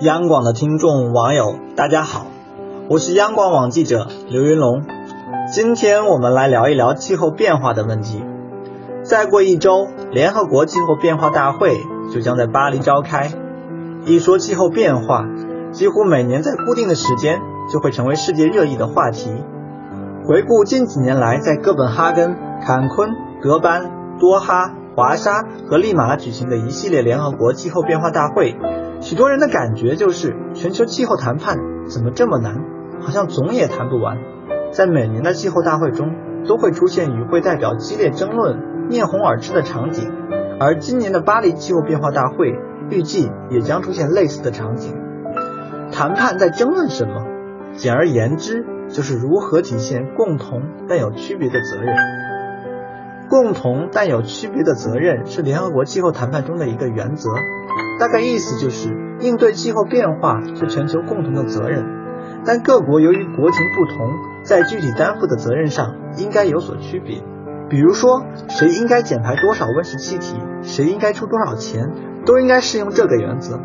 央广的听众网友，大家好，我是央广网记者刘云龙。今天我们来聊一聊气候变化的问题。再过一周，联合国气候变化大会就将在巴黎召开。一说气候变化，几乎每年在固定的时间就会成为世界热议的话题。回顾近几年来在哥本哈根、坎昆、德班、多哈。华沙和利马举行的一系列联合国气候变化大会，许多人的感觉就是全球气候谈判怎么这么难，好像总也谈不完。在每年的气候大会中，都会出现与会代表激烈争论、面红耳赤的场景，而今年的巴黎气候变化大会预计也将出现类似的场景。谈判在争论什么？简而言之，就是如何体现共同但有区别的责任。共同但有区别的责任是联合国气候谈判中的一个原则，大概意思就是应对气候变化是全球共同的责任，但各国由于国情不同，在具体担负的责任上应该有所区别。比如说，谁应该减排多少温室气体，谁应该出多少钱，都应该适用这个原则。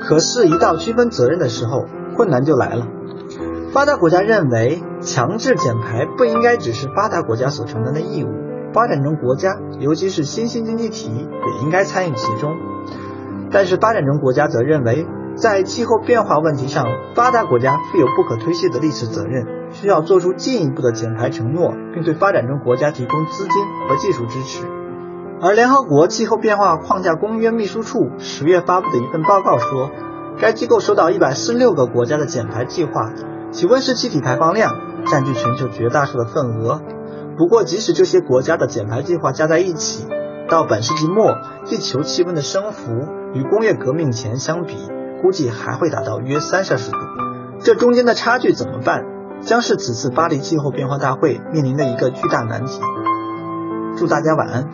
可是，一到区分责任的时候，困难就来了。发达国家认为，强制减排不应该只是发达国家所承担的义务。发展中国家，尤其是新兴经济体，也应该参与其中。但是，发展中国家则认为，在气候变化问题上，发达国家负有不可推卸的历史责任，需要做出进一步的减排承诺，并对发展中国家提供资金和技术支持。而联合国气候变化框架公约秘书处十月发布的一份报告说，该机构收到一百四十六个国家的减排计划，其温室气体排放量占据全球绝大数的份额。不过，即使这些国家的减排计划加在一起，到本世纪末，地球气温的升幅与工业革命前相比，估计还会达到约三摄氏度。这中间的差距怎么办，将是此次巴黎气候变化大会面临的一个巨大难题。祝大家晚安。